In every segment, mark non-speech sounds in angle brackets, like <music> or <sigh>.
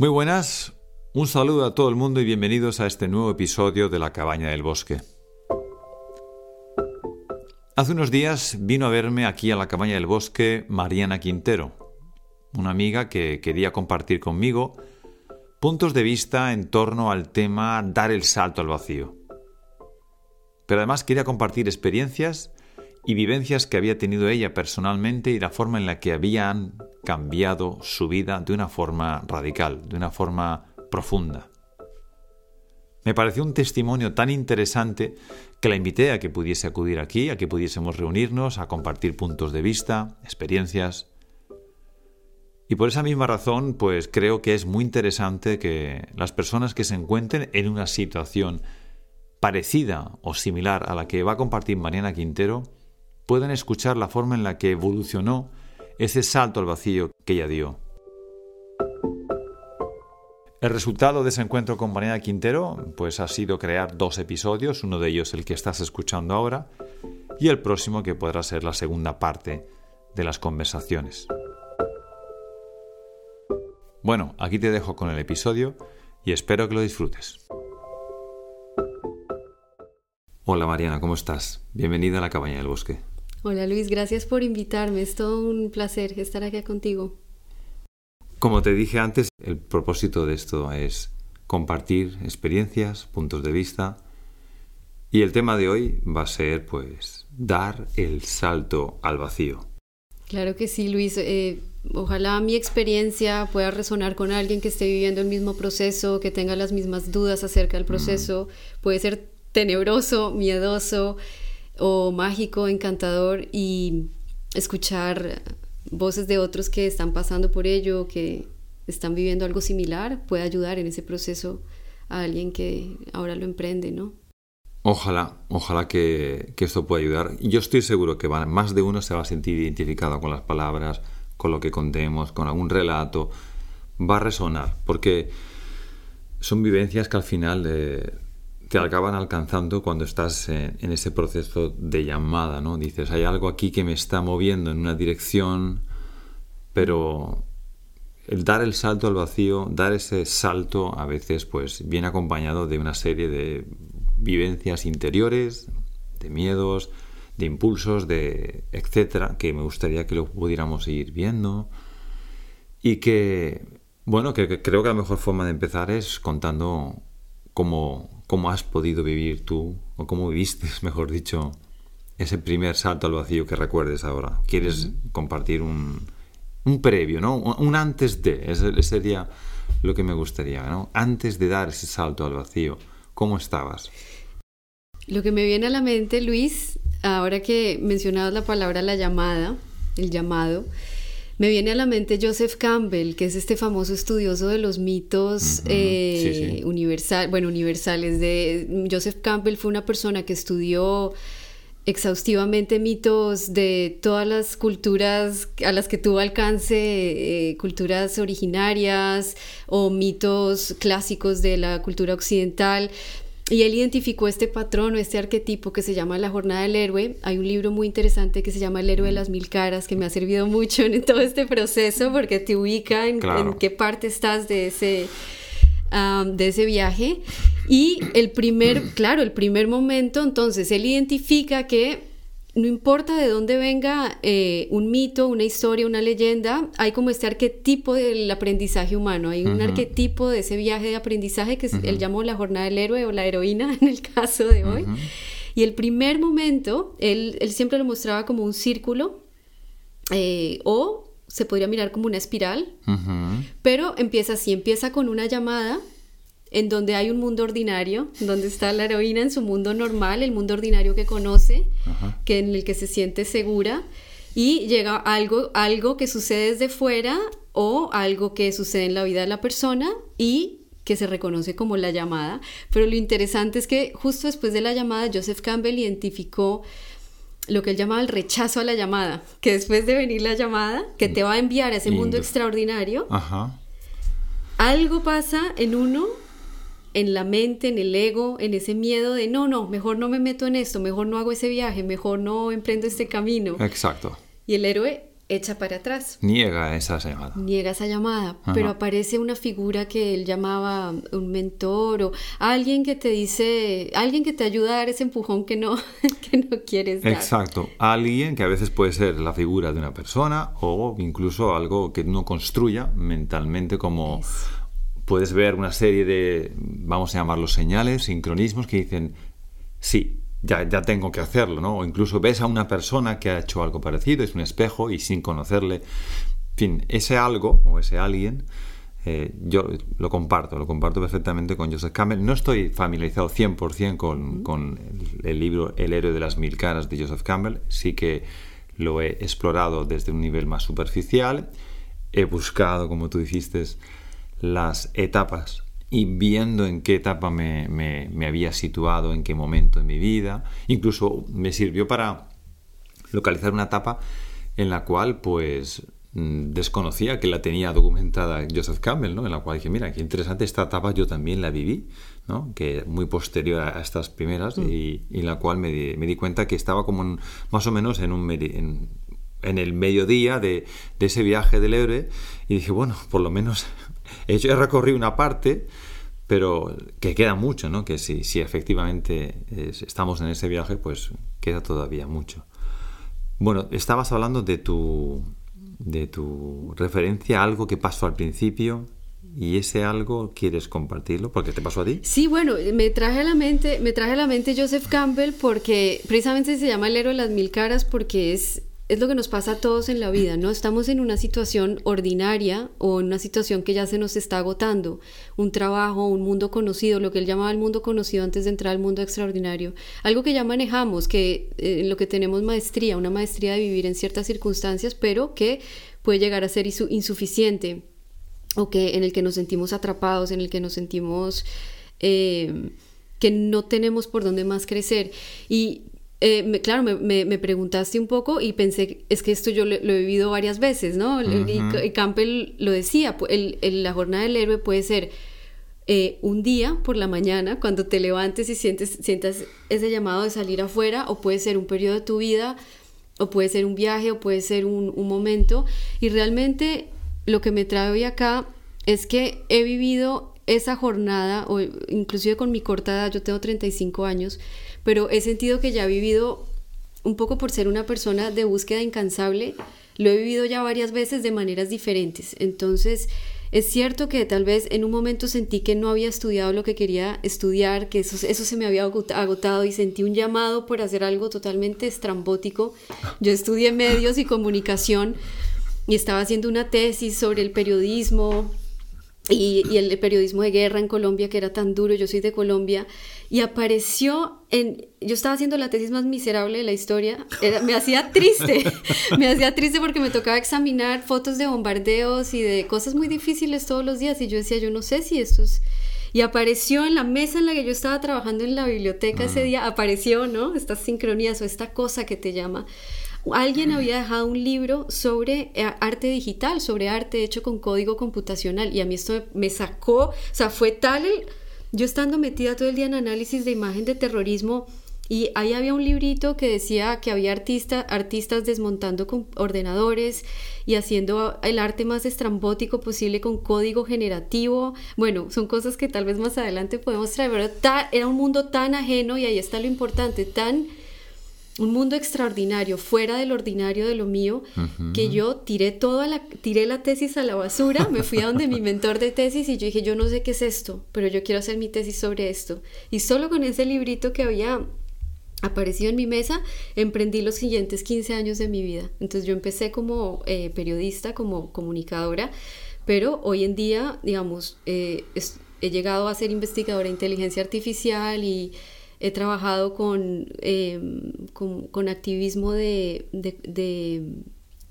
Muy buenas, un saludo a todo el mundo y bienvenidos a este nuevo episodio de La Cabaña del Bosque. Hace unos días vino a verme aquí a la Cabaña del Bosque Mariana Quintero, una amiga que quería compartir conmigo puntos de vista en torno al tema dar el salto al vacío. Pero además quería compartir experiencias y vivencias que había tenido ella personalmente y la forma en la que habían cambiado su vida de una forma radical, de una forma profunda. Me pareció un testimonio tan interesante que la invité a que pudiese acudir aquí, a que pudiésemos reunirnos, a compartir puntos de vista, experiencias. Y por esa misma razón, pues creo que es muy interesante que las personas que se encuentren en una situación parecida o similar a la que va a compartir Mariana Quintero puedan escuchar la forma en la que evolucionó ese salto al vacío que ella dio. El resultado de ese encuentro con Mariana Quintero pues ha sido crear dos episodios, uno de ellos el que estás escuchando ahora y el próximo que podrá ser la segunda parte de las conversaciones. Bueno, aquí te dejo con el episodio y espero que lo disfrutes. Hola Mariana, ¿cómo estás? Bienvenida a la cabaña del bosque. Hola Luis, gracias por invitarme. Es todo un placer estar aquí contigo. Como te dije antes, el propósito de esto es compartir experiencias, puntos de vista. Y el tema de hoy va a ser, pues, dar el salto al vacío. Claro que sí, Luis. Eh, ojalá mi experiencia pueda resonar con alguien que esté viviendo el mismo proceso, que tenga las mismas dudas acerca del proceso. Puede ser tenebroso, miedoso, o mágico, encantador y escuchar voces de otros que están pasando por ello, que están viviendo algo similar, puede ayudar en ese proceso a alguien que ahora lo emprende, ¿no? Ojalá, ojalá que, que esto pueda ayudar. Yo estoy seguro que más de uno se va a sentir identificado con las palabras, con lo que contemos, con algún relato. Va a resonar, porque son vivencias que al final... Eh, te acaban alcanzando cuando estás en, ese proceso de llamada, ¿no? Dices, hay algo aquí que me está moviendo en una dirección, pero el dar el salto al vacío, dar ese salto a veces pues viene acompañado de una serie de vivencias interiores, de miedos, de impulsos, de etcétera, que me gustaría que lo pudiéramos ir viendo y que bueno, que creo que la mejor forma de empezar es contando cómo cómo has podido vivir tú, o cómo viviste, <laughs> mejor dicho, ese primer salto al vacío que recuerdes ahora. ¿Quieres compartir un, un, previo, ¿no? Un antes de, ese sería lo que me gustaría, ¿no? Antes de dar ese salto al vacío, ¿cómo estabas? Lo que me viene a la mente, Luis, ahora que mencionabas la palabra la llamada, el llamado, me viene a la mente Joseph Campbell, que es este famoso estudioso de los mitos eh, bueno, universales. De, Joseph Campbell fue una persona que estudió exhaustivamente mitos de todas las culturas a las que tuvo alcance, eh, culturas originarias o mitos clásicos de la cultura occidental. Y él identificó este patrón o este arquetipo que se llama la jornada del héroe. Hay un libro muy interesante que se llama El héroe de las mil caras que me ha servido mucho en todo este proceso porque te ubica en, qué parte estás de ese, de ese viaje. Y el primer, claro, el primer momento, entonces él identifica que no importa de dónde venga eh, un mito, una historia, una leyenda, hay como este arquetipo del aprendizaje humano, hay un arquetipo de ese viaje de aprendizaje que él llamó la jornada del héroe o la heroína <laughs> en el caso de hoy. Y el primer momento, él, siempre lo mostraba como un círculo eh, o se podría mirar como una espiral, pero empieza así, empieza con una llamada en donde hay un mundo ordinario, donde está la heroína en su mundo normal, el mundo ordinario que conoce, que en el que se siente segura, y llega algo, algo que sucede desde fuera o algo que sucede en la vida de la persona y que se reconoce como la llamada. Pero lo interesante es que justo después de la llamada, Joseph Campbell identificó lo que él llamaba el rechazo a la llamada, que después de venir la llamada, que te va a enviar a ese mundo extraordinario, algo pasa en uno en la mente, en el ego, en ese miedo de no, no, mejor no me meto en esto, mejor no hago ese viaje, mejor no emprendo este camino. Exacto. Y el héroe echa para atrás. Niega esa llamada. Niega esa llamada, pero aparece una figura que él llamaba un mentor o alguien que te dice, alguien que te ayuda a dar ese empujón que no, <laughs> que no quieres dar. Exacto, alguien que a veces puede ser la figura de una persona o incluso algo que uno construya mentalmente como... Puedes ver una serie de, vamos a llamarlos señales, sincronismos que dicen, sí, ya, ya tengo que hacerlo, ¿no? O incluso ves a una persona que ha hecho algo parecido, es un espejo y sin conocerle. En fin, ese algo o ese alguien, eh, yo lo comparto, lo comparto perfectamente con Joseph Campbell. No estoy familiarizado 100% con, con el, libro El héroe de las mil caras de Joseph Campbell, sí que lo he explorado desde un nivel más superficial, he buscado, como tú dijiste, las etapas y viendo en qué etapa me, me, había situado, en qué momento en mi vida. Incluso me sirvió para localizar una etapa en la cual pues mm, desconocía que la tenía documentada Joseph Campbell, ¿no? En la cual dije, mira, qué interesante, esta etapa yo también la viví, ¿no? Que muy posterior a estas primeras mm. y, en la cual me di, me di, cuenta que estaba como más o menos en un... En, en el mediodía de, de, ese viaje del héroe y dije, bueno, por lo menos He, recorrido una parte, pero que queda mucho, ¿no? Que si, si efectivamente estamos en ese viaje, pues queda todavía mucho. Bueno, estabas hablando de tu, de tu referencia a algo que pasó al principio y ese algo quieres compartirlo porque te pasó a ti. Sí, bueno, me traje a la mente, me traje a la mente Joseph Campbell porque precisamente se llama el héroe de las mil caras porque es es lo que nos pasa a todos en la vida, ¿no? Estamos en una situación ordinaria o en una situación que ya se nos está agotando, un trabajo, un mundo conocido, lo que él llamaba el mundo conocido antes de entrar al mundo extraordinario, algo que ya manejamos, que eh, en lo que tenemos maestría, una maestría de vivir en ciertas circunstancias, pero que puede llegar a ser insuficiente o que en el que nos sentimos atrapados, en el que nos sentimos eh, que no tenemos por dónde más crecer. Y eh, claro, me, preguntaste un poco y pensé, es que esto yo lo, he vivido varias veces, ¿no? y, Campbell lo decía, la jornada del héroe puede ser eh, un día por la mañana, cuando te levantes y sientes, sientas ese llamado de salir afuera, o puede ser un periodo de tu vida, o puede ser un viaje, o puede ser un, un momento. Y realmente lo que me trae hoy acá es que he vivido esa jornada, o inclusive con mi corta edad, yo tengo 35 años, pero he sentido que ya he vivido, un poco por ser una persona de búsqueda incansable, lo he vivido ya varias veces de maneras diferentes. Entonces, es cierto que tal vez en un momento sentí que no había estudiado lo que quería estudiar, que eso, eso se me había agotado y sentí un llamado por hacer algo totalmente estrambótico. Yo estudié medios y comunicación y estaba haciendo una tesis sobre el periodismo y, y el periodismo de guerra en Colombia, que era tan duro. Yo soy de Colombia y apareció en... Yo estaba haciendo la tesis más miserable de la historia, me hacía triste, <laughs> me hacía triste porque me tocaba examinar fotos de bombardeos y de cosas muy difíciles todos los días y yo decía, yo no sé si esto es... Y apareció en la mesa en la que yo estaba trabajando en la biblioteca ese día, apareció, ¿no? Estas sincronías o esta cosa que te llama. Alguien había dejado un libro sobre eh, arte digital, sobre arte hecho con código computacional y a mí esto me sacó, o sea, fue tal yo estando metida todo el día en análisis de imagen de terrorismo y ahí había un librito que decía que había artistas desmontando con ordenadores y haciendo el arte más estrambótico posible con código generativo. Bueno, son cosas que tal vez más adelante podemos traer, pero era un mundo tan ajeno y ahí está lo importante, tan un mundo extraordinario, fuera del ordinario de lo mío, que yo tiré toda la, tiré la tesis a la basura, me fui a donde mi mentor de tesis y yo dije, yo no sé qué es esto, pero yo quiero hacer mi tesis sobre esto. Y solo con ese librito que había aparecido en mi mesa, emprendí los siguientes 15 años de mi vida. Entonces yo empecé como eh, periodista, como comunicadora, pero hoy en día, digamos, eh, he llegado a ser investigadora de inteligencia artificial y he trabajado con, em, con, activismo de,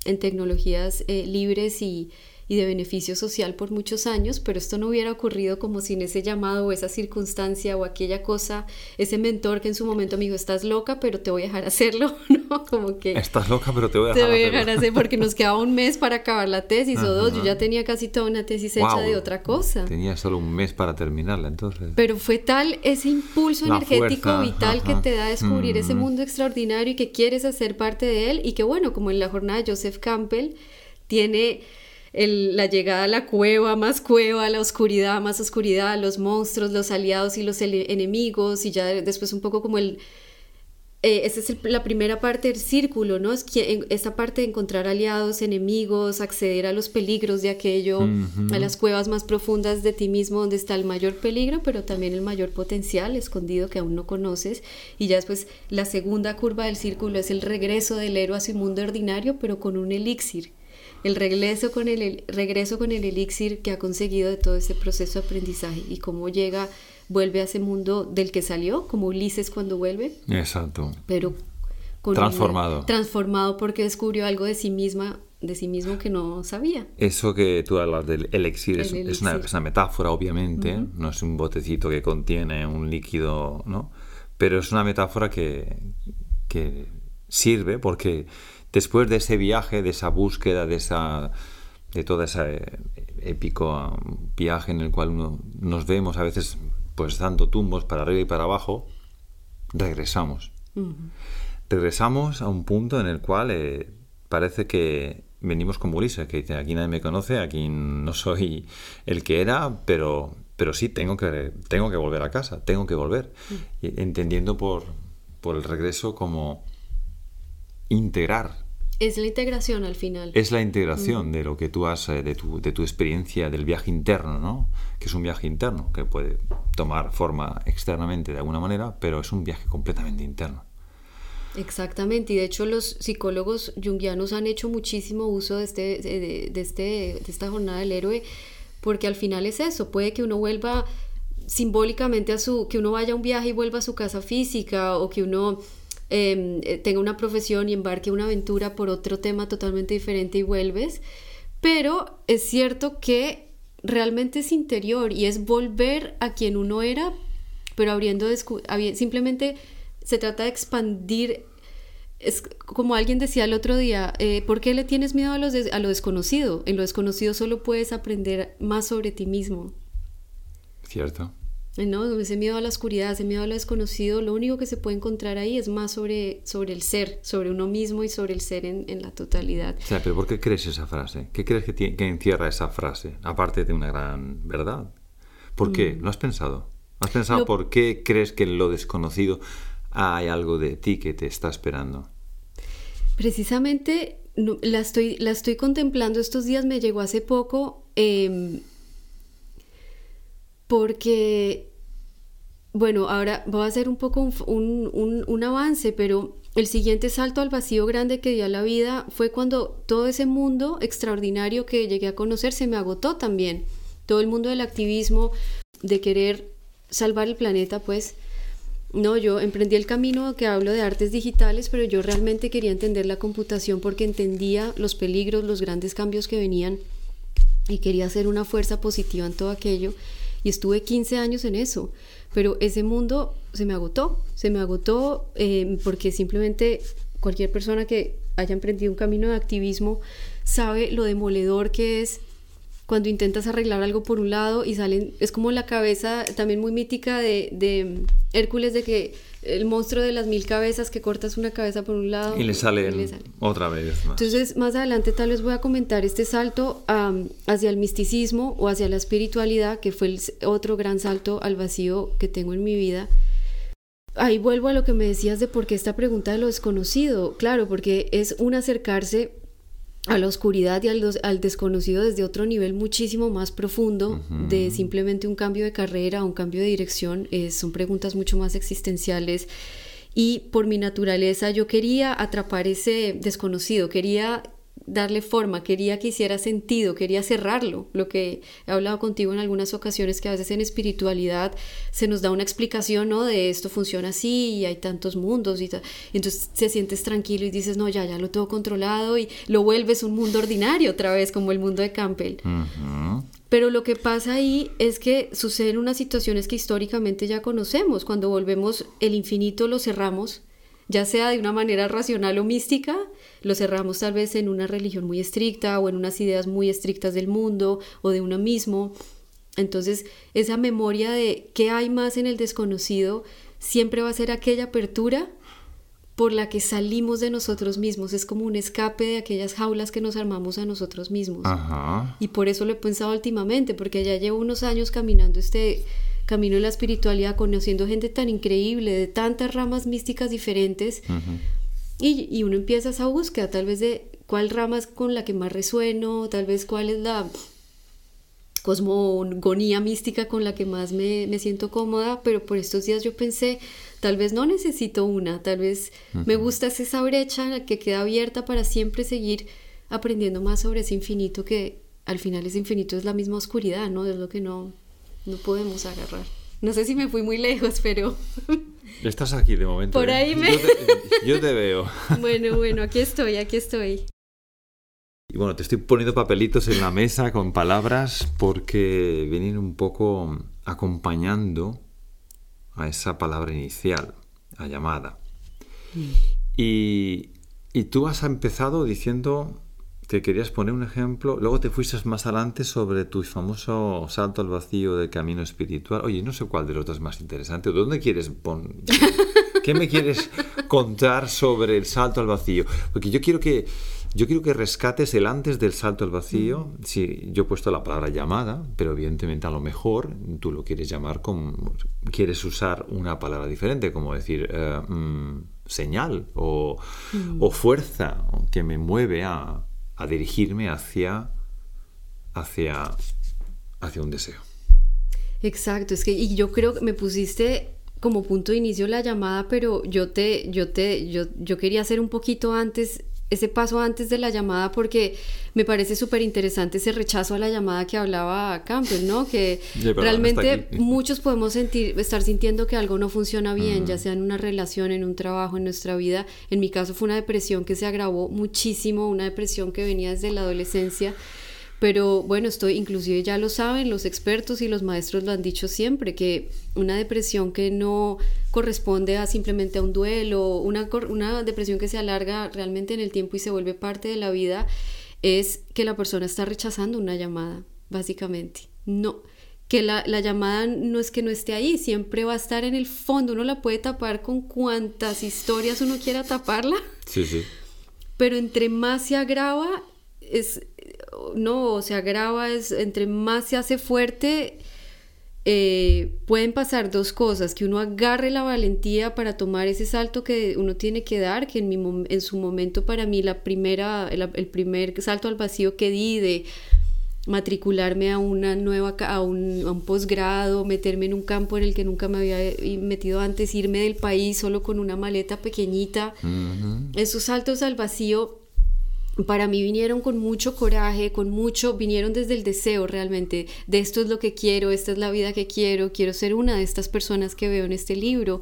en tecnologías eh, libres y, y de beneficio social por muchos años, pero esto no hubiera ocurrido como sin ese llamado o esa circunstancia o aquella cosa, ese mentor que en su momento me dijo, estás loca, pero te voy a dejar hacerlo, <laughs> ¿no? Como que... Estás loca, pero te voy a Te dejar voy a dejar hacer porque nos quedaba un mes para acabar la tesis o dos, yo ya tenía casi toda una tesis hecha de otra cosa. Tenía solo un mes para terminarla, entonces. Pero fue tal ese impulso La energético fuerza, vital que te da a descubrir ese Mm. mundo extraordinario y que quieres hacer parte de él y que bueno, como en la jornada de Joseph Campbell, tiene el- la llegada a la cueva, más cueva, la oscuridad, más oscuridad, los monstruos, los aliados y los enemigos y ya después un poco como el... eh, esa es el- la primera parte del círculo, ¿no? Es que esta parte de encontrar aliados, enemigos, acceder a los peligros de aquello, a las cuevas más profundas de ti mismo donde está el mayor peligro, pero también el mayor potencial escondido que aún no conoces. Y ya después la segunda curva del círculo es el regreso del héroe a su mundo ordinario, pero con un elixir. El regreso con el, el regreso con el elixir que ha conseguido de todo ese proceso de aprendizaje y cómo llega, vuelve a ese mundo del que salió, como Ulises cuando vuelve, Exacto. pero con Transformado. una- transformado porque descubrió algo de sí misma, de sí mismo que no sabía. Eso que tú hablas del elixir es, El es una, elixir. es una metáfora, obviamente, no es un botecito que contiene un líquido, ¿no? Pero es una metáfora que, que sirve porque después de ese viaje, de esa búsqueda, de esa de todo ese épico um, viaje en el cual uno, nos vemos a veces pues dando tumbos para arriba y para abajo, regresamos. Regresamos a un punto en el cual eh, parece que venimos como Ulises, que dice, aquí nadie me conoce, aquí no soy el que era, pero, pero sí tengo que, tengo que volver a casa, tengo que volver. Entendiendo por, por el regreso como integrar. Es la integración al final. Es la integración de lo que tú has, eh, de tu, de tu experiencia del viaje interno, ¿no? Que es un viaje interno, que puede tomar forma externamente de alguna manera, pero es un viaje completamente interno. Exactamente, y de hecho los psicólogos junguianos han hecho muchísimo uso de, este, de, de este, de esta jornada del héroe, porque al final es eso, puede que uno vuelva simbólicamente a su, que uno vaya a un viaje y vuelva a su casa física, o que uno eh, eh, tenga una profesión y embarque una aventura por otro tema totalmente diferente y vuelves, pero es cierto que realmente es interior y es volver a quien uno era, pero abriendo, simplemente se trata de expandir. Es como alguien decía el otro día, eh, ¿por qué le tienes miedo a, los a lo desconocido? En lo desconocido solo puedes aprender más sobre ti mismo. ¿Cierto? ¿No? Ese miedo a la oscuridad, ese miedo a lo desconocido, lo único que se puede encontrar ahí es más sobre, sobre el ser, sobre uno mismo y sobre el ser en, en la totalidad. O sea, pero ¿por qué crees esa frase? ¿Qué crees que, que encierra esa frase? Aparte de una gran verdad. ¿Por qué? ¿Lo has pensado? ¿Has pensado Lo- por qué crees que en lo desconocido hay algo de ti que te está esperando? Precisamente no- la, estoy, la estoy contemplando estos días, me llegó hace poco, em, porque, bueno, ahora voy a hacer un poco un, un- un- un avance, pero el siguiente salto al vacío grande que dio a la vida fue cuando todo ese mundo extraordinario que llegué a conocer se me agotó también. Todo el mundo del activismo, de querer salvar el planeta, pues no, yo emprendí el camino que hablo de artes digitales, pero yo realmente quería entender la computación porque entendía los peligros, los grandes cambios que venían y quería ser una fuerza positiva en todo aquello. Y estuve 15 años en eso, pero ese mundo se me agotó, se me agotó eh, porque simplemente cualquier persona que haya emprendido un camino de activismo sabe lo demoledor que es cuando intentas arreglar algo por un lado y salen, es como la cabeza también muy mítica de, de Hércules, de que el monstruo de las mil cabezas, que cortas una cabeza por un lado Y le sale, otra vez más. Entonces, más adelante tal vez voy a comentar este salto hacia el misticismo o hacia la espiritualidad, que fue el otro gran salto al vacío que tengo en mi vida. Ahí vuelvo a lo que me decías de por qué esta pregunta de lo desconocido. Claro, porque es un acercarse a la oscuridad y al, al desconocido desde otro nivel muchísimo más profundo de simplemente un cambio de carrera, un cambio de dirección. eh, son preguntas mucho más existenciales y por mi naturaleza yo quería atrapar ese desconocido, quería darle forma, quería que hiciera sentido, quería cerrarlo. Lo que he hablado contigo en algunas ocasiones, que a veces en espiritualidad se nos da una explicación, ¿no? De esto funciona así y hay tantos mundos y, entonces te sientes tranquilo y dices, no, ya, ya lo tengo controlado y lo vuelves un mundo ordinario otra vez, como el mundo de Campbell. Pero lo que pasa ahí es que suceden unas situaciones que históricamente ya conocemos. Cuando volvemos el infinito lo cerramos, ya sea de una manera racional o mística, lo cerramos tal vez en una religión muy estricta o en unas ideas muy estrictas del mundo o de uno mismo. Entonces, esa memoria de qué hay más en el desconocido siempre va a ser aquella apertura por la que salimos de nosotros mismos. Es como un escape de aquellas jaulas que nos armamos a nosotros mismos. Y por eso lo he pensado últimamente, porque ya llevo unos años caminando este camino de la espiritualidad, conociendo gente tan increíble, de tantas ramas místicas diferentes. y, y, uno empieza esa búsqueda, tal vez de cuál rama es con la que más resueno, tal vez cuál es la cosmogonía mística con la que más me, me siento cómoda, pero por estos días yo pensé, Tal vez no necesito una, tal vez me gusta esa brecha que queda abierta para siempre seguir aprendiendo más sobre ese infinito que al final ese infinito es la misma oscuridad, ¿no? Es lo que no, no podemos agarrar. No sé si me fui muy lejos, pero... Estás aquí de momento. Por ¿eh? ahí me... Yo te, veo. <laughs> Bueno, bueno, aquí estoy, aquí estoy. Y bueno, te estoy poniendo papelitos en la mesa con palabras porque vienen un poco acompañando a esa palabra inicial, a llamada. Mm. Y, y, tú has empezado diciendo que querías poner un ejemplo, luego te fuiste más adelante sobre tu famoso salto al vacío del camino espiritual. Oye, no sé cuál de los dos es más interesante. ¿Dónde quieres poner? <laughs> ¿Qué me quieres contar sobre el salto al vacío? Porque yo quiero que yo quiero que rescates el antes del salto al vacío. Sí, yo he puesto la palabra llamada, pero evidentemente a lo mejor tú lo quieres llamar como. quieres usar una palabra diferente, como decir eh, mm, señal o, o, fuerza que me mueve a, a dirigirme hacia, hacia, hacia un deseo. Exacto, es que y yo creo que me pusiste como punto de inicio la llamada, pero yo te, yo te, yo, yo quería hacer un poquito antes ese paso antes de la llamada porque me parece súper interesante ese rechazo a la llamada que hablaba Campbell, ¿no? Que realmente <laughs> muchos podemos sentir, estar sintiendo que algo no funciona bien, ya sea en una relación, en un trabajo, en nuestra vida. En mi caso fue una depresión que se agravó muchísimo, una depresión que venía desde la adolescencia pero bueno, estoy, inclusive ya lo saben, los expertos y los maestros lo han dicho siempre, que una depresión que no corresponde a simplemente a un duelo, una, una depresión que se alarga realmente en el tiempo y se vuelve parte de la vida, es que la persona está rechazando una llamada, básicamente. No, que la, la, llamada no es que no esté ahí, siempre va a estar en el fondo, uno la puede tapar con cuantas historias uno quiera taparla. Sí, sí. Pero entre más se agrava, es, no, se agrava, es, entre más se hace fuerte, eh, pueden pasar dos cosas, que uno agarre la valentía para tomar ese salto que uno tiene que dar, que en, mi, en su momento para mí la primera, el, primer salto al vacío que di de matricularme a una nueva a un, posgrado, meterme en un campo en el que nunca me había metido antes, irme del país solo con una maleta pequeñita. Esos saltos al vacío para mí vinieron con mucho coraje, con mucho, vinieron desde el deseo realmente, de esto es lo que quiero, esta es la vida que quiero, quiero ser una de estas personas que veo en este libro,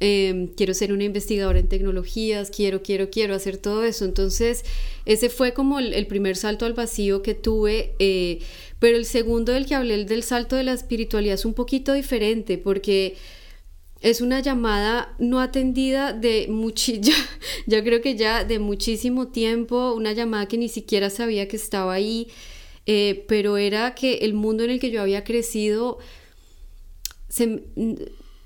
em, quiero ser una investigadora en tecnologías, quiero, quiero, quiero hacer todo eso. Entonces, ese fue como el, primer salto al vacío que tuve, eh, pero el segundo del que hablé, el del salto de la espiritualidad, es un poquito diferente porque es una llamada no atendida de muchísimo, <laughs> yo creo que ya de muchísimo tiempo, una llamada que ni siquiera sabía que estaba ahí, eh, pero era que el mundo en el que yo había crecido se,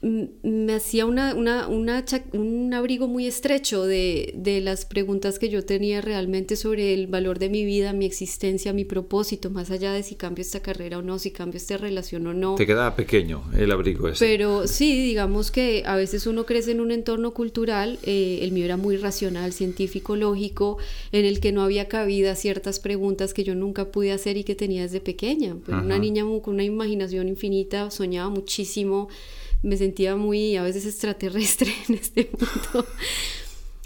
me hacía una, una, un abrigo muy estrecho de, de, las preguntas que yo tenía realmente sobre el valor de mi vida, mi existencia, mi propósito, más allá de si cambio esta carrera o no, si cambio esta relación o no. Te quedaba pequeño el abrigo ese. Pero sí, digamos que a veces uno crece en un entorno cultural, eh, el mío era muy racional, científico, lógico, en el que no había cabida ciertas preguntas que yo nunca pude hacer y que tenía desde pequeña. Pues una niña con una imaginación infinita, soñaba muchísimo me sentía muy a veces extraterrestre <laughs> en este mundo.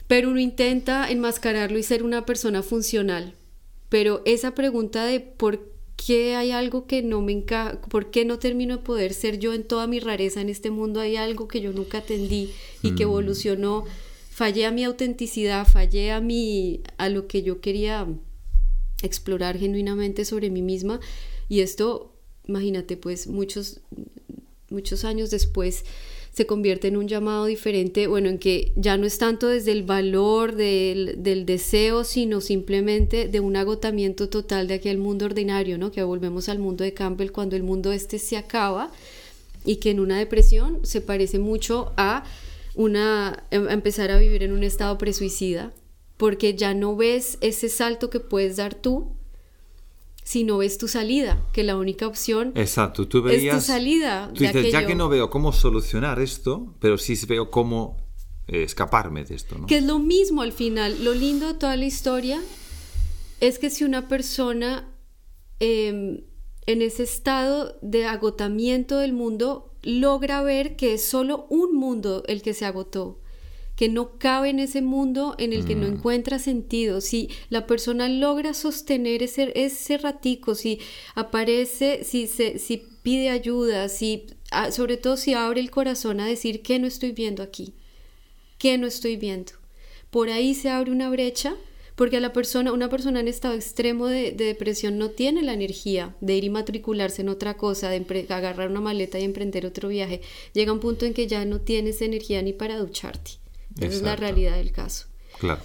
pero uno intenta enmascararlo y ser una persona funcional. Pero esa pregunta de por qué hay algo que no me encaja, por qué no termino de poder ser yo en toda mi rareza en este mundo, hay algo que yo nunca atendí y que mm. evolucionó, fallé a mi autenticidad, fallé a mi a lo que yo quería explorar genuinamente sobre mí misma y esto, imagínate, pues muchos muchos años después se convierte en un llamado diferente, bueno, en que ya no es tanto desde el valor del, deseo, sino simplemente de un agotamiento total de aquel mundo ordinario, ¿no? Que volvemos al mundo de Campbell cuando el mundo este se acaba y que en una depresión se parece mucho a una em, empezar a vivir en un estado presuicida, porque ya no ves ese salto que puedes dar tú si no ves tu salida, que la única opción Exacto, tú veías, es tu salida. Tú dices, ya que no veo cómo solucionar esto, pero sí veo cómo eh, escaparme de esto. ¿no? Que es lo mismo al final. Lo lindo de toda la historia es que si una persona em, en ese estado de agotamiento del mundo logra ver que es solo un mundo el que se agotó, que no cabe en ese mundo en el que no mm. encuentra sentido. Si la persona logra sostener ese, ese ratico, si aparece, si, se, si pide ayuda, si, ah, sobre todo si abre el corazón a decir que no estoy viendo aquí, que no estoy viendo. Por ahí se abre una brecha porque a la persona, una persona en estado extremo de, depresión no tiene la energía de ir y matricularse en otra cosa, de agarrar una maleta y emprender otro viaje. Llega un punto en que ya no tienes energía ni para ducharte. Esa es la realidad del caso. Claro.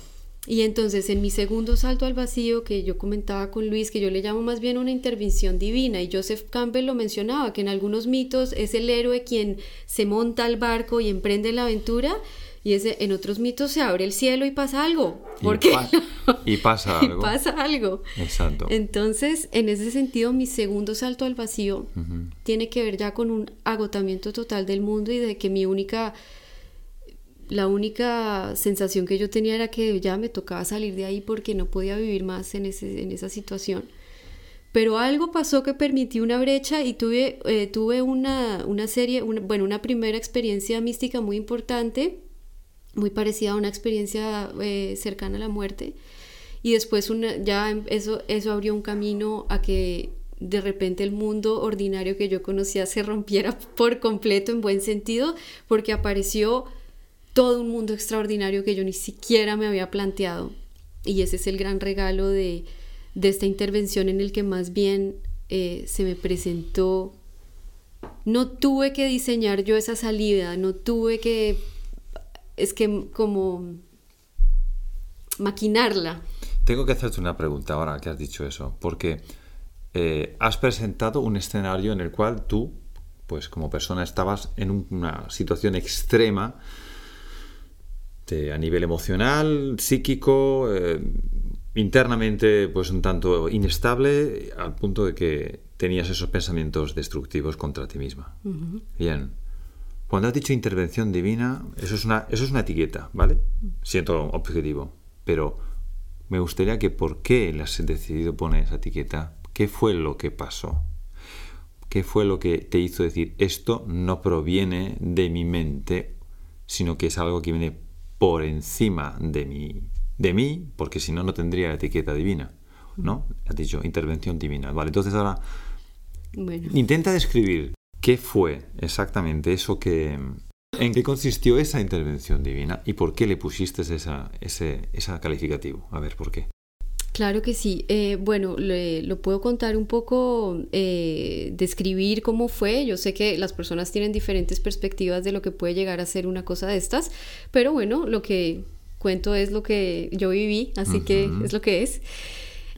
Y entonces en mi segundo salto al vacío que yo comentaba con Luis, que yo le llamo más bien una intervención divina, y Joseph Campbell lo mencionaba, que en algunos mitos es el héroe quien se monta al barco y emprende la aventura, y ese, en otros mitos se abre el cielo y pasa algo. ¿Por qué? y pasa <laughs> algo. y pasa algo. Exacto. Entonces, en ese sentido, mi segundo salto al vacío tiene que ver ya con un agotamiento total del mundo y de que mi única la única sensación que yo tenía era que ya me tocaba salir de ahí porque no podía vivir más en, ese, en esa situación. Pero algo pasó que permitió una brecha y tuve, eh, tuve una, una serie, bueno, una primera experiencia mística muy importante, muy parecida a una experiencia eh, cercana a la muerte. Y después una, ya em, eso, eso abrió un camino a que de repente el mundo ordinario que yo conocía se rompiera <laughs> por completo en buen sentido, porque apareció todo un mundo extraordinario que yo ni siquiera me había planteado. Y ese es el gran regalo de, esta intervención en el que más bien eh, se me presentó. No tuve que diseñar yo esa salida, no tuve que, es que como maquinarla. Tengo que hacerte una pregunta ahora que has dicho eso, porque eh, has presentado un escenario en el cual tú, pues como persona, estabas en una situación extrema este, a nivel emocional, psíquico, eh, internamente pues un tanto inestable al punto de que tenías esos pensamientos destructivos contra ti misma. Bien. Cuando has dicho intervención divina, eso es una, eso es una etiqueta, ¿vale? Siento objetivo. Pero me gustaría que por qué le has decidido poner esa etiqueta, qué fue lo que pasó, qué fue lo que te hizo decir esto no proviene de mi mente, sino que es algo que viene por encima de mí, de mí porque si no, no tendría etiqueta divina. ¿No? Has dicho intervención divina. Vale, entonces ahora intenta describir qué fue exactamente eso que. ¿En qué consistió esa intervención divina y por qué le pusiste esa, ese esa calificativo? A ver, ¿por qué? Claro que sí. Eh, bueno, lo puedo contar un poco, eh, describir cómo fue. Yo sé que las personas tienen diferentes perspectivas de lo que puede llegar a ser una cosa de estas, pero bueno, lo que cuento es lo que yo viví, así que es lo que es.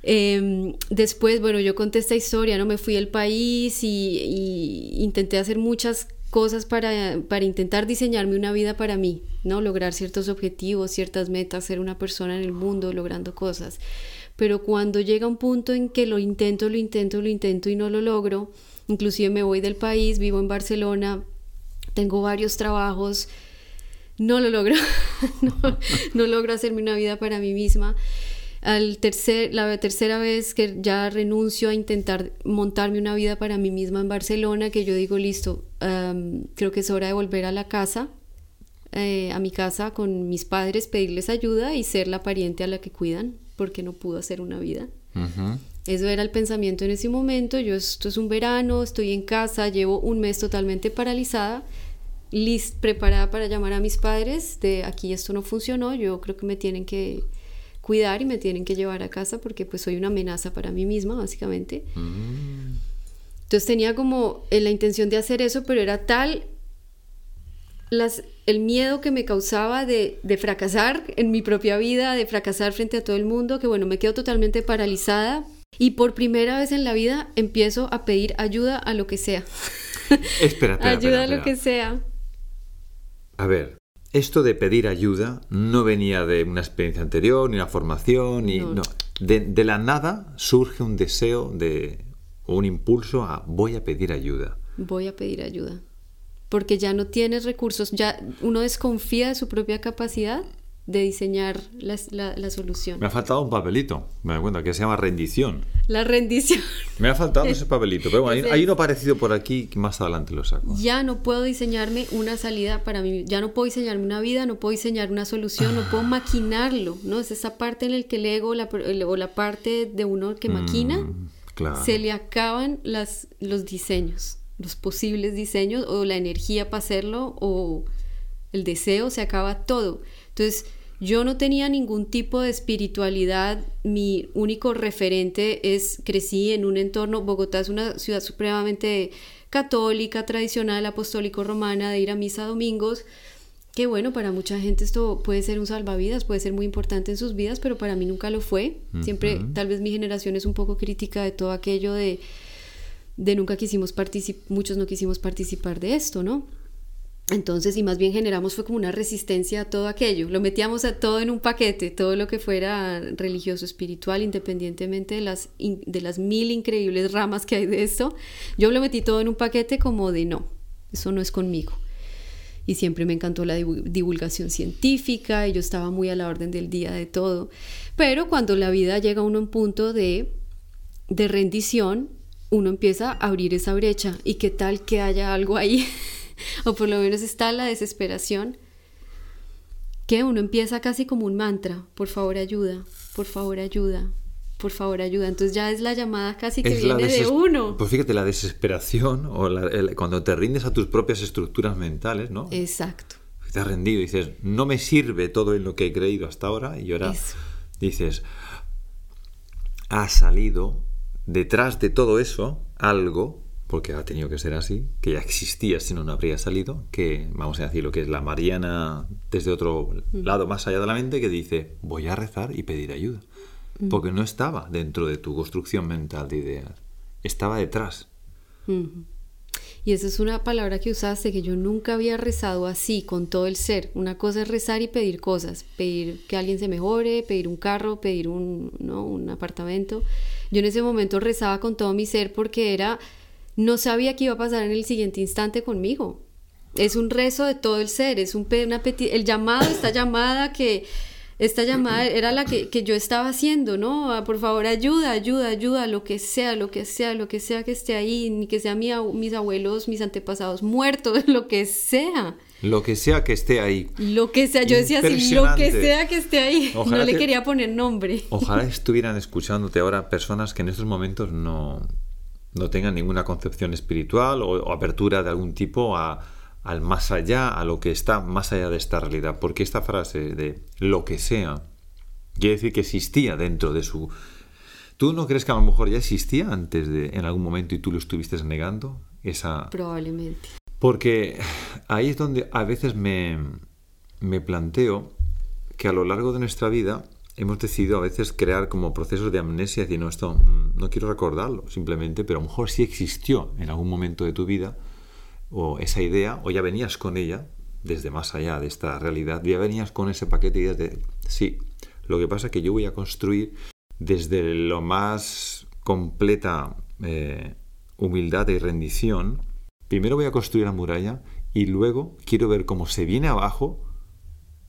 Em, después, bueno, yo conté esta historia, ¿no? Me fui al país y, y intenté hacer muchas cosas para, para, intentar diseñarme una vida para mí, ¿no? Lograr ciertos objetivos, ciertas metas, ser una persona en el mundo, logrando cosas pero cuando llega un punto en que lo intento, lo intento, lo intento y no lo logro, inclusive me voy del país, vivo en Barcelona, tengo varios trabajos, no lo logro, <laughs> no, logro hacerme una vida para mí misma. Al tercer, la tercera vez que ya renuncio a intentar montarme una vida para mí misma en Barcelona, que yo digo, listo, creo que es hora de volver a la casa, eh, a mi casa con mis padres, pedirles ayuda y ser la pariente a la que cuidan, porque no pudo hacer una vida. Eso era el pensamiento en ese momento. Yo, esto es un verano, estoy en casa, llevo un mes totalmente paralizada, list, preparada para llamar a mis padres de aquí esto no funcionó, yo creo que me tienen que cuidar y me tienen que llevar a casa porque pues soy una amenaza para mí misma, básicamente. Mm. Entonces tenía como eh, la intención de hacer eso, pero era tal las, el miedo que me causaba de, de, fracasar en mi propia vida, de fracasar frente a todo el mundo, que bueno, me quedo totalmente paralizada y por primera vez en la vida empiezo a pedir ayuda a lo que sea. <laughs> espera, ayuda a lo que sea. A ver, esto de pedir ayuda no venía de una experiencia anterior, ni una formación, ni. No. De, de, la nada surge un deseo de. un impulso a voy a pedir ayuda. Voy a pedir ayuda. Porque ya no tienes recursos, ya uno desconfía de su propia capacidad de diseñar la, la, solución. Me ha faltado un papelito, me doy cuenta, que se llama rendición. La rendición. <laughs> Me ha faltado ese papelito, pero bueno, <laughs> hay, uno parecido por aquí que más adelante lo saco. Ya no puedo diseñarme una salida para mí, ya no puedo diseñarme una vida, no puedo diseñar una solución, no puedo maquinarlo, ¿no? Es esa parte en la que el ego la, o la parte de uno que maquina, mm, se le acaban las, los diseños, los posibles diseños, o la energía para hacerlo, o el deseo, se acaba todo. Entonces, yo no tenía ningún tipo de espiritualidad, mi único referente es, crecí en un entorno, Bogotá es una ciudad supremamente católica, tradicional, apostólico romana, de ir a misa domingos, que bueno, para mucha gente esto puede ser un salvavidas, puede ser muy importante en sus vidas, pero para mí nunca lo fue. Siempre, tal vez mi generación es un poco crítica de todo aquello de, de nunca quisimos participar, muchos no quisimos participar de esto, ¿no? Entonces, y más bien generamos fue como una resistencia a todo aquello. Lo metíamos a todo en un paquete, todo lo que fuera religioso, espiritual, independientemente de las, de las mil increíbles ramas que hay de esto. Yo lo metí todo en un paquete como de no, eso no es conmigo. Y siempre me encantó la divulgación científica y yo estaba muy a la orden del día de todo. Pero cuando la vida llega a uno un punto de, de rendición, uno empieza a abrir esa brecha. ¿Y qué tal que haya algo ahí? <laughs> o por lo menos está la desesperación, que uno empieza casi como un mantra, por favor ayuda, por favor ayuda, por favor ayuda. Entonces ya es la llamada casi que viene de uno. Pues fíjate, la desesperación o cuando te rindes a tus propias estructuras mentales, ¿no? Exacto. Te has rendido y dices, no me sirve todo en lo que he creído hasta ahora y ahora dices, ha salido detrás de todo eso algo porque ha tenido que ser así, que ya existía, si no, no habría salido, que vamos a decir lo que es la Mariana desde otro mm. lado más allá de la mente, que dice, voy a rezar y pedir ayuda, mm. porque no estaba dentro de tu construcción mental de ideas, estaba detrás. Y esa es una palabra que usaste, que yo nunca había rezado así, con todo el ser. Una cosa es rezar y pedir cosas, pedir que alguien se mejore, pedir un carro, pedir un, ¿no? un apartamento. Yo en ese momento rezaba con todo mi ser porque era no sabía qué iba a pasar en el siguiente instante conmigo. Es un rezo de todo el ser, es un una el llamado, esta llamada que esta llamada era la que, yo estaba haciendo, ¿no? Ah, por favor, ayuda, ayuda, ayuda, lo que sea, lo que sea, lo que sea que esté ahí, ni que sean mis abuelos, mis antepasados muertos, <laughs> lo que sea. Lo que sea que esté ahí. Lo que sea, yo decía así, lo que sea que esté ahí. <laughs> no le quería poner nombre. Ojalá <laughs> estuvieran escuchándote ahora personas que en estos momentos no, no tengan ninguna concepción espiritual o, apertura de algún tipo a, al más allá, a lo que está más allá de esta realidad. Porque esta frase de lo que sea quiere decir que existía dentro de su... ¿Tú no crees que a lo mejor ya existía antes de en algún momento y tú lo estuviste negando? Esa... Probablemente. Porque ahí es donde a veces me, me planteo que a lo largo de nuestra vida hemos decidido a veces crear como procesos de amnesia, decir, no, esto mm, no quiero recordarlo simplemente, pero a lo mejor sí existió en algún momento de tu vida o esa idea, o ya venías con ella desde más allá de esta realidad, ya venías con ese paquete de ideas de, sí, lo que pasa es que yo voy a construir desde lo más completa eh, humildad y rendición, primero voy a construir la muralla y luego quiero ver cómo se viene abajo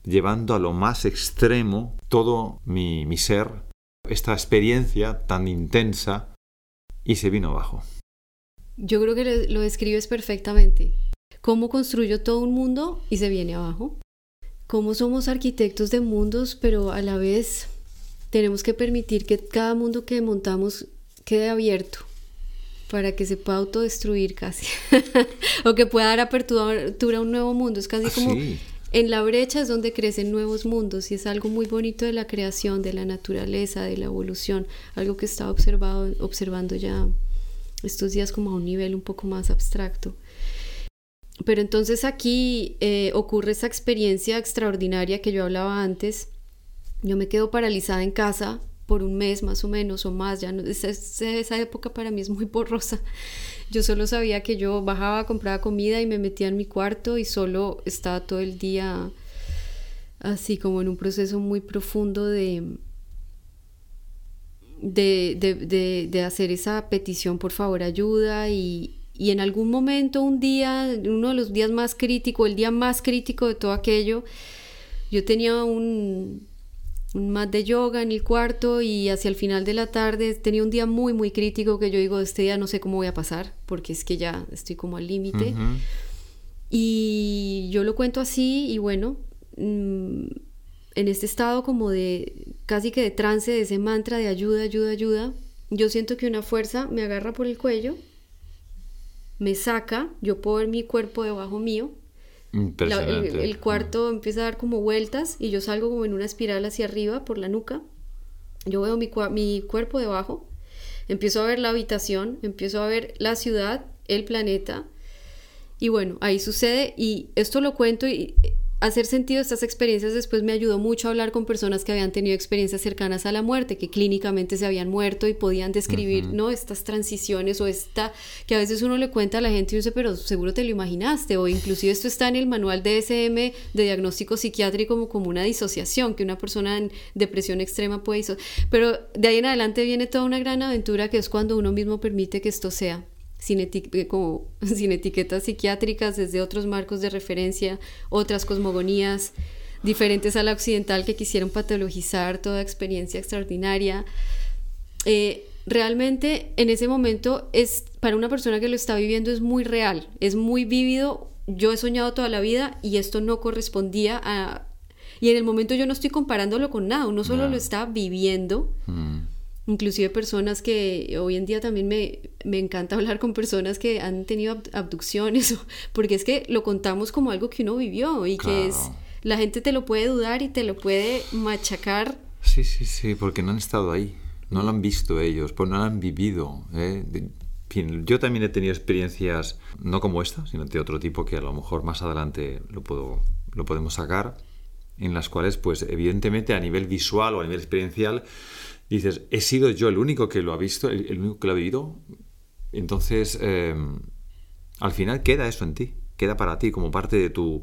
llevando a lo más extremo todo mi, ser, esta experiencia tan intensa, y se vino abajo. Yo creo que lo describes perfectamente. ¿Cómo construyo todo un mundo y se viene abajo? cómo somos arquitectos de mundos, pero a la vez tenemos que permitir que cada mundo que montamos quede abierto para que se pueda autodestruir casi <laughs> o que pueda dar apertura a un nuevo mundo. Es casi como en la brecha es donde crecen nuevos mundos y es algo muy bonito de la creación, de la naturaleza, de la evolución, algo que estaba observado, observando ya estos días como a un nivel un poco más abstracto. Pero entonces aquí eh, ocurre esa experiencia extraordinaria que yo hablaba antes. Yo me quedo paralizada en casa por un mes más o menos o más, ya no, esa, esa época para mí es muy borrosa. Yo solo sabía que yo bajaba, compraba comida y me metía en mi cuarto y solo estaba todo el día así como en un proceso muy profundo de, de, de, hacer esa petición, por favor, ayuda y, y en algún momento, un día, uno de los días más críticos, el día más crítico de todo aquello, yo tenía un, un mat de yoga en el cuarto y hacia el final de la tarde tenía un día muy, muy crítico que yo digo, este día no sé cómo voy a pasar, porque es que ya estoy como al límite. Y yo lo cuento así y bueno, mm, en este estado como de casi que de trance, de ese mantra de ayuda, ayuda, ayuda, yo siento que una fuerza me agarra por el cuello, me saca, yo puedo ver mi cuerpo debajo mío el, cuarto empieza a dar como vueltas y yo salgo como en una espiral hacia arriba por la nuca. Yo veo mi, mi cuerpo debajo, empiezo a ver la habitación, empiezo a ver la ciudad, el planeta. Y bueno, ahí sucede y esto lo cuento y hacer sentido estas experiencias después me ayudó mucho a hablar con personas que habían tenido experiencias cercanas a la muerte, que clínicamente se habían muerto y podían describir, ¿no? Estas transiciones o esta, que a veces uno le cuenta a la gente y dice, pero seguro te lo imaginaste, o inclusive esto está en el manual DSM de diagnóstico psiquiátrico como, como una disociación, que una persona en depresión extrema puede pero de ahí en adelante viene toda una gran aventura que es cuando uno mismo permite que esto sea sin, eh, como, <laughs> sin etiquetas psiquiátricas, desde otros marcos de referencia, otras cosmogonías diferentes a la occidental que quisieron patologizar toda experiencia extraordinaria. Eh, realmente en ese momento es para una persona que lo está viviendo es muy real, es muy vívido. Yo he soñado toda la vida y esto no correspondía a... Y en el momento yo no estoy comparándolo con nada, uno solo lo está viviendo. Mm inclusive personas que hoy en día también me, encanta hablar con personas que han tenido abducciones, <laughs> porque es que lo contamos como algo que uno vivió y que es, la gente te lo puede dudar y te lo puede machacar. Sí, sí, sí, porque no han estado ahí, no lo han visto ellos, pues no lo han vivido. ¿eh? yo también he tenido experiencias, no como esta, sino de otro tipo que a lo mejor más adelante lo, puedo, lo podemos sacar, en las cuales, pues evidentemente a nivel visual o a nivel experiencial, dices, he sido yo el único que lo ha visto, el, único que lo ha vivido. Entonces, em, al final queda eso en ti, queda para ti como parte de tu,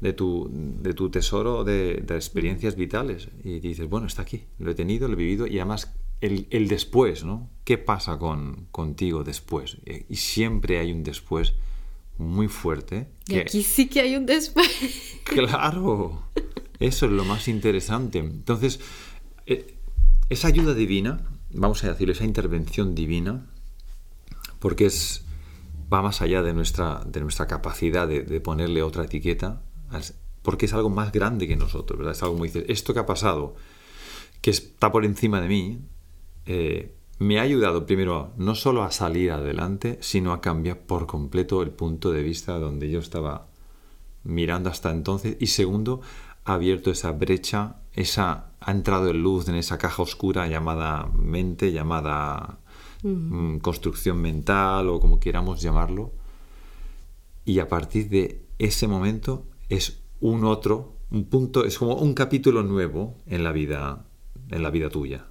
de tu, de tu tesoro de, experiencias vitales. Y dices, bueno, está aquí, lo he tenido, lo he vivido y además el, el después, ¿no? ¿Qué pasa con, contigo después? Y siempre hay un después muy fuerte. Y aquí sí que hay un después. Claro, eso es lo más interesante. Entonces, eh, esa ayuda divina, vamos a decirlo, esa intervención divina, porque es, va más allá de nuestra, de nuestra capacidad de, ponerle otra etiqueta, porque es algo más grande que nosotros, ¿verdad? Es algo muy dice, esto que ha pasado, que está por encima de mí, eh, me ha ayudado primero no solo a salir adelante, sino a cambiar por completo el punto de vista donde yo estaba mirando hasta entonces, y segundo, ha abierto esa brecha, esa, ha entrado en luz en esa caja oscura llamada mente, llamada mm, construcción mental o como queramos llamarlo. Y a partir de ese momento es un otro, un punto, es como un capítulo nuevo en la vida, en la vida tuya.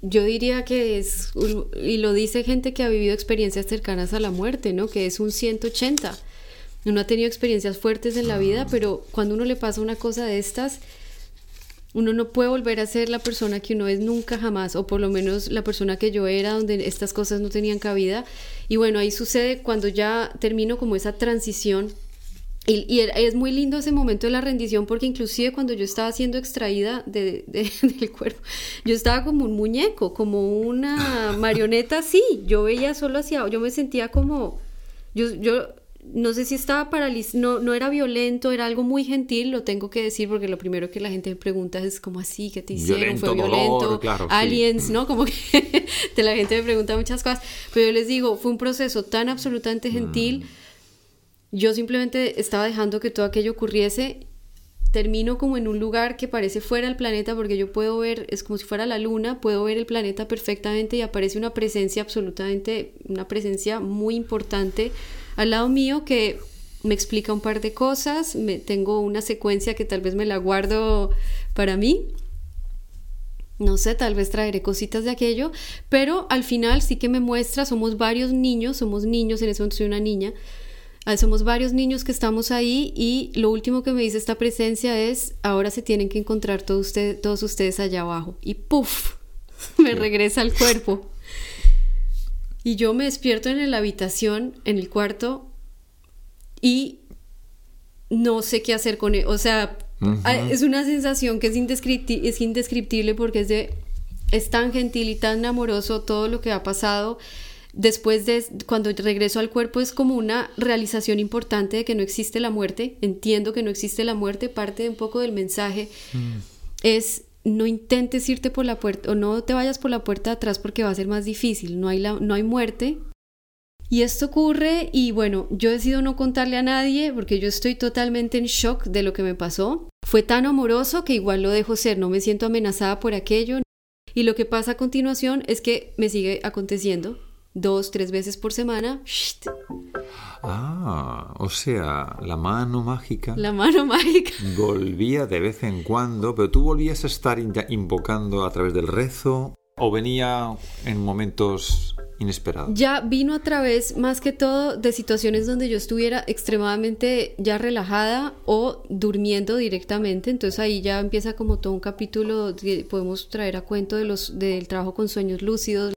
Yo diría que es, y lo dice gente que ha vivido experiencias cercanas a la muerte, ¿no? Que es un 180 uno ha tenido experiencias fuertes en la vida, pero cuando uno le pasa una cosa de estas, uno no puede volver a ser la persona que uno es nunca jamás, o por lo menos la persona que yo era, donde estas cosas no tenían cabida. Y bueno, ahí sucede cuando ya termino como esa transición. Y, es muy lindo ese momento de la rendición porque inclusive cuando yo estaba siendo extraída de, <laughs> del cuerpo, yo estaba como un muñeco, como una marioneta así. Yo veía solo hacia, yo me sentía como, yo, yo no sé si estaba paralizado, no, no era violento, era algo muy gentil, lo tengo que decir porque lo primero que la gente me pregunta es como así, ¿qué te hicieron? ¿Fue violento? aliens, ¿no? Como que <laughs> la gente me pregunta muchas cosas, pero yo les digo, fue un proceso tan absolutamente gentil, mm. yo simplemente estaba dejando que todo aquello ocurriese termino como en un lugar que parece fuera del planeta porque yo puedo ver, es como si fuera la luna, puedo ver el planeta perfectamente y aparece una presencia absolutamente, una presencia muy importante al lado mío que me explica un par de cosas, me, tengo una secuencia que tal vez me la guardo para mí. No sé, tal vez traeré cositas de aquello, pero al final sí que me muestra, somos varios niños, somos niños, en ese momento soy una niña, ah, somos varios niños que estamos ahí y lo último que me dice esta presencia es, ahora se tienen que encontrar todos, todos ustedes allá abajo. Y ¡puf! <laughs> Me regresa al cuerpo. Y yo me despierto en la habitación, en el cuarto, y no sé qué hacer con él. O sea, es una sensación que es, indescriptible, es indescriptible porque es, de, es tan gentil y tan amoroso todo lo que ha pasado. Después de cuando regreso al cuerpo es como una realización importante de que no existe la muerte. Entiendo que no existe la muerte. Parte de un poco del mensaje mm. es no intentes irte por la puerta o no te vayas por la puerta de atrás porque va a ser más difícil, no hay, no hay muerte. Y esto ocurre y bueno, yo decido no contarle a nadie porque yo estoy totalmente en shock de lo que me pasó. Fue tan amoroso que igual lo dejo ser, no me siento amenazada por aquello. Y lo que pasa a continuación es que me sigue aconteciendo dos, tres veces por semana. Ah, o sea, la mano mágica. La mano mágica. Volvía de vez en cuando, pero tú volvías a estar invocando a través del rezo o venía en momentos inesperados. Ya vino a través, más que todo, de situaciones donde yo estuviera extremadamente ya relajada o durmiendo directamente. Entonces ahí ya empieza como todo un capítulo que podemos traer a cuento de los, del trabajo con sueños lúcidos.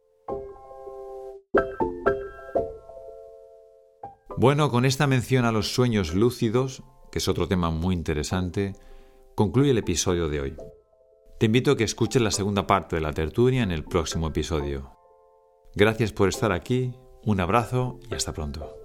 Bueno, con esta mención a los sueños lúcidos, que es otro tema muy interesante, concluye el episodio de hoy. Te invito a que escuches la segunda parte de la tertulia en el próximo episodio. Gracias por estar aquí, un abrazo y hasta pronto.